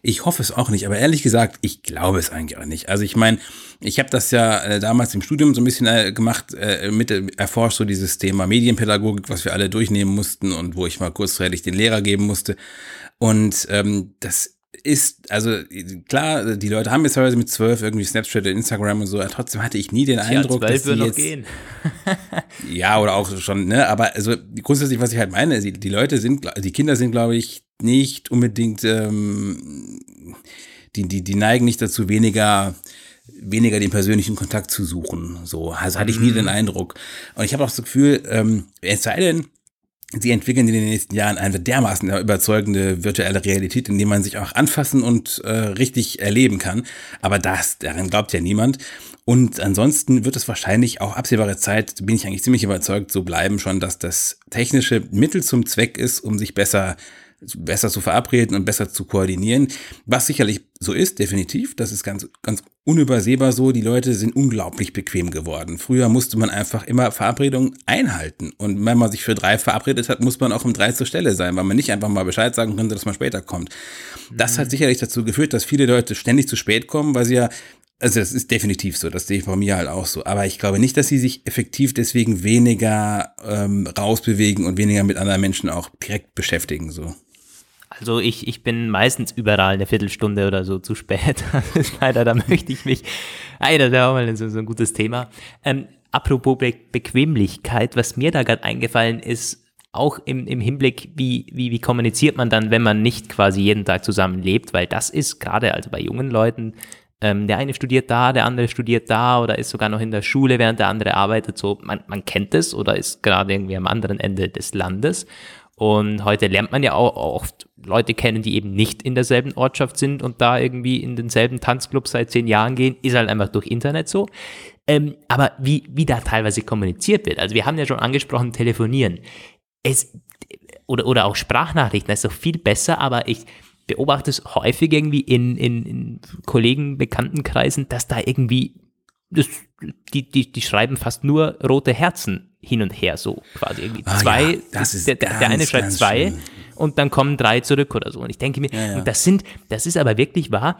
Ich hoffe es auch nicht, aber ehrlich gesagt, ich glaube es eigentlich auch nicht. Also ich meine, ich habe das ja äh, damals im Studium so ein bisschen äh, gemacht, äh, mit äh, erforscht so dieses Thema Medienpädagogik, was wir alle durchnehmen mussten und wo ich mal kurzfristig den Lehrer geben musste. Und ähm, das ist, also klar, die Leute haben jetzt teilweise mit zwölf irgendwie Snapchat und Instagram und so, aber trotzdem hatte ich nie den Eindruck, dass sie jetzt, gehen. ja, oder auch schon, ne, aber also grundsätzlich, was ich halt meine, die, die Leute sind, die Kinder sind, glaube ich, nicht unbedingt, ähm, die, die, die neigen nicht dazu, weniger weniger den persönlichen Kontakt zu suchen. So, also hatte ich nie mhm. den Eindruck. Und ich habe auch das Gefühl, ähm, es sei denn, sie entwickeln in den nächsten Jahren eine dermaßen überzeugende virtuelle Realität, in der man sich auch anfassen und äh, richtig erleben kann. Aber das, daran glaubt ja niemand. Und ansonsten wird es wahrscheinlich auch absehbare Zeit, bin ich eigentlich ziemlich überzeugt, so bleiben schon, dass das technische Mittel zum Zweck ist, um sich besser besser zu verabreden und besser zu koordinieren. Was sicherlich so ist, definitiv. Das ist ganz, ganz unübersehbar so. Die Leute sind unglaublich bequem geworden. Früher musste man einfach immer Verabredungen einhalten. Und wenn man sich für drei verabredet hat, muss man auch um drei zur Stelle sein, weil man nicht einfach mal Bescheid sagen könnte, dass man später kommt. Das hat mhm. sicherlich dazu geführt, dass viele Leute ständig zu spät kommen, weil sie ja also das ist definitiv so, das sehe ich bei mir halt auch so. Aber ich glaube nicht, dass sie sich effektiv deswegen weniger ähm, rausbewegen und weniger mit anderen Menschen auch direkt beschäftigen. So. Also ich, ich bin meistens überall eine Viertelstunde oder so zu spät. leider, da möchte ich mich. Ey, wäre auch mal so, so ein gutes Thema. Ähm, apropos Be Bequemlichkeit, was mir da gerade eingefallen ist, auch im, im Hinblick, wie, wie, wie kommuniziert man dann, wenn man nicht quasi jeden Tag zusammen lebt, weil das ist gerade also bei jungen Leuten, ähm, der eine studiert da, der andere studiert da oder ist sogar noch in der Schule, während der andere arbeitet, so, man, man kennt es oder ist gerade irgendwie am anderen Ende des Landes und heute lernt man ja auch oft Leute kennen, die eben nicht in derselben Ortschaft sind und da irgendwie in denselben Tanzclub seit zehn Jahren gehen, ist halt einfach durch Internet so. Ähm, aber wie, wie da teilweise kommuniziert wird, also wir haben ja schon angesprochen, telefonieren. Es, oder, oder auch Sprachnachrichten, das ist doch viel besser, aber ich, beobachte es häufig irgendwie in, in, in Kollegen, Bekanntenkreisen, dass da irgendwie, das, die, die, die schreiben fast nur rote Herzen hin und her, so quasi irgendwie. Ah, zwei, ja, das ist der, der, der ganz, eine schreibt ganz zwei schlimm. Und dann kommen drei zurück oder so. Und ich denke mir, Ja, ja. das sind, das ist aber wirklich wahr.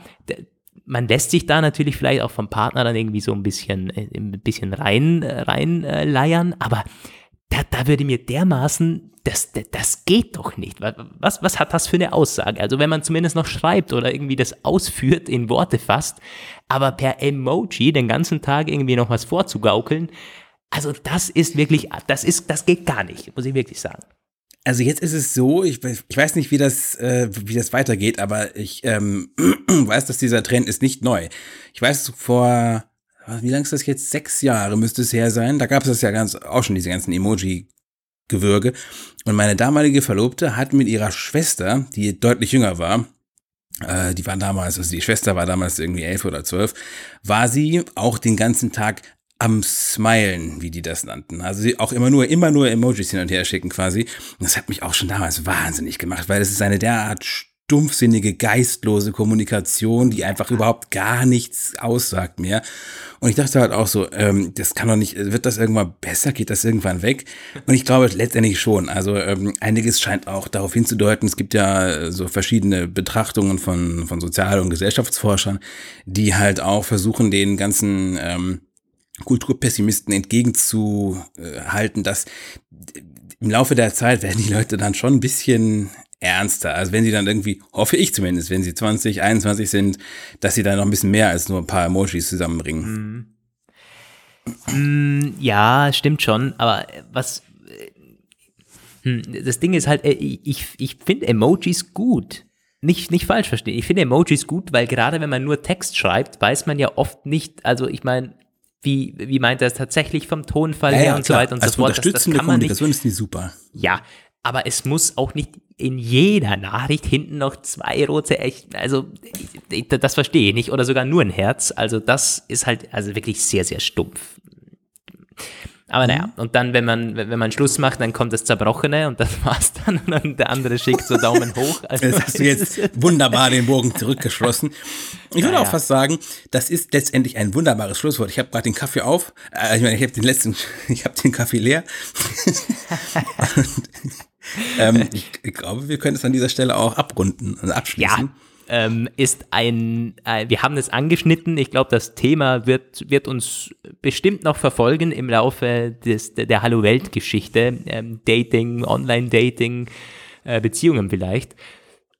Man lässt sich da natürlich vielleicht auch vom Partner dann irgendwie so ein bisschen, äh, ein bisschen rein, äh, rein äh, leiern, aber da, da würde mir dermaßen, das, das, das geht doch nicht. Wa- Was, was hat das für eine Aussage? Also wenn man zumindest noch schreibt oder irgendwie das ausführt, in Worte fasst, aber per Emoji den ganzen Tag irgendwie noch was vorzugaukeln, also das ist wirklich, das ist, das geht gar nicht, muss ich wirklich sagen. Also jetzt ist es so, ich, weiß- ich weiß nicht, wie das, äh, wie das weitergeht, aber ich ähm, weiß, dass dieser Trend ist nicht neu. Ich weiß vor, wie lange ist das jetzt? Sechs Jahre müsste es her sein. Da gab es das ja ganz auch schon diese ganzen Emoji-Gewürge. Und meine damalige Verlobte hat mit ihrer Schwester, die deutlich jünger war, äh, die war damals, also die Schwester war damals irgendwie elf oder zwölf, war sie auch den ganzen Tag am Smilen, wie die das nannten. Also sie auch immer nur, immer nur Emojis hin und her schicken quasi. Und das hat mich auch schon damals wahnsinnig gemacht, weil es ist eine derart stumpfsinnige, geistlose Kommunikation, die einfach überhaupt gar nichts aussagt mehr. Und ich dachte halt auch so, ähm, das kann doch nicht, wird das irgendwann besser, geht das irgendwann weg? Und ich glaube letztendlich schon. Also ähm, einiges scheint auch darauf hinzudeuten, es gibt ja so verschiedene Betrachtungen von, von Sozial- und Gesellschaftsforschern, die halt auch versuchen, den ganzen ähm, Kulturpessimisten entgegenzuhalten, dass im Laufe der Zeit werden die Leute dann schon ein bisschen ernster. Also wenn sie dann irgendwie, hoffe ich zumindest, wenn sie 20, 21 sind, dass sie dann noch ein bisschen mehr als nur ein paar Emojis zusammenbringen. Mm, Ja, stimmt schon, aber äh, was. äh, hm, Das Ding ist halt, äh, ich, ich finde Emojis gut. Nicht, nicht falsch verstehen. Ich finde Emojis gut, weil gerade wenn man nur Text schreibt, weiß man ja oft nicht, also ich meine, wie, wie meint er es tatsächlich vom Tonfall her und so klar. weiter und als so fort. Das, das unterstützende kann man nicht Kommunikation ist die super. ja, aber es muss auch nicht in jeder Nachricht hinten noch zwei rote echt, also ich- das verstehe ich nicht oder sogar nur ein Herz. Also das ist halt also wirklich sehr sehr stumpf. Aber naja, und dann, wenn man, wenn man Schluss macht, dann kommt das Zerbrochene und das war's dann. Und dann der andere schickt so Daumen hoch. Also Das hast du jetzt wunderbar den Bogen zurückgeschlossen. Ich würde Ja, auch ja. fast sagen, das ist letztendlich ein wunderbares Schlusswort. Ich habe gerade den Kaffee auf. Äh, ich meine, ich habe den letzten, ich habe den Kaffee leer. Und, ähm, ich, ich glaube, wir können es an dieser Stelle auch abrunden und abschließen. Ja, ähm, ist ein, äh, wir haben es angeschnitten. Ich glaube, das Thema wird, wird uns bestimmt noch verfolgen im Laufe des, der, Hallo-Welt-Geschichte. Ähm, Dating, Online-Dating, äh, Beziehungen vielleicht.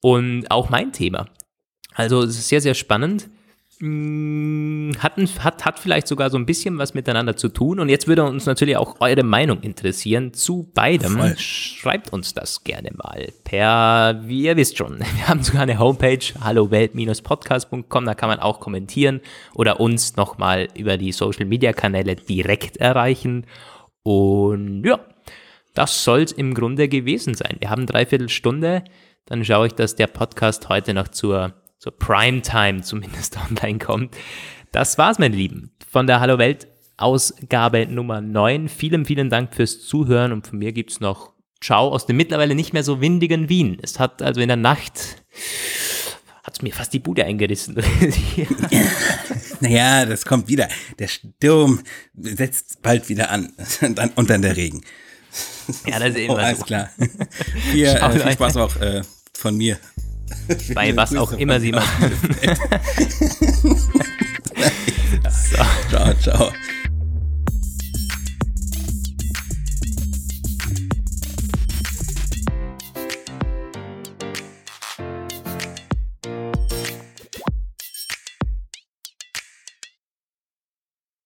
Und auch mein Thema. Also es ist sehr, sehr spannend. Mm, Hat, hat, hat vielleicht sogar so ein bisschen was miteinander zu tun. Und jetzt würde uns natürlich auch eure Meinung interessieren zu beidem. Voll. Schreibt uns das gerne mal per, wie ihr wisst schon, wir haben sogar eine Homepage, hallowelt-podcast.com, da kann man auch kommentieren oder uns nochmal über die Social-Media-Kanäle direkt erreichen. Und ja, das soll es im Grunde gewesen sein. Wir haben dreiviertel Stunde. Dann schaue ich, dass der Podcast heute noch zur, zur Primetime zumindest online kommt. Das war's, meine Lieben, von der Hallo Welt Ausgabe Nummer 9. Vielen, vielen Dank fürs Zuhören und von mir gibt's noch Ciao aus dem mittlerweile nicht mehr so windigen Wien. Es hat also in der Nacht hat's mir fast die Bude eingerissen. Naja, das kommt wieder. Der Sturm setzt bald wieder an. Und dann, der Regen. ja, das ist Oh, immer alles so. klar. Viel, Ciao, äh, viel. Spaß auch äh, von mir. Bei was auch immer sie machen. Ciao, ciao.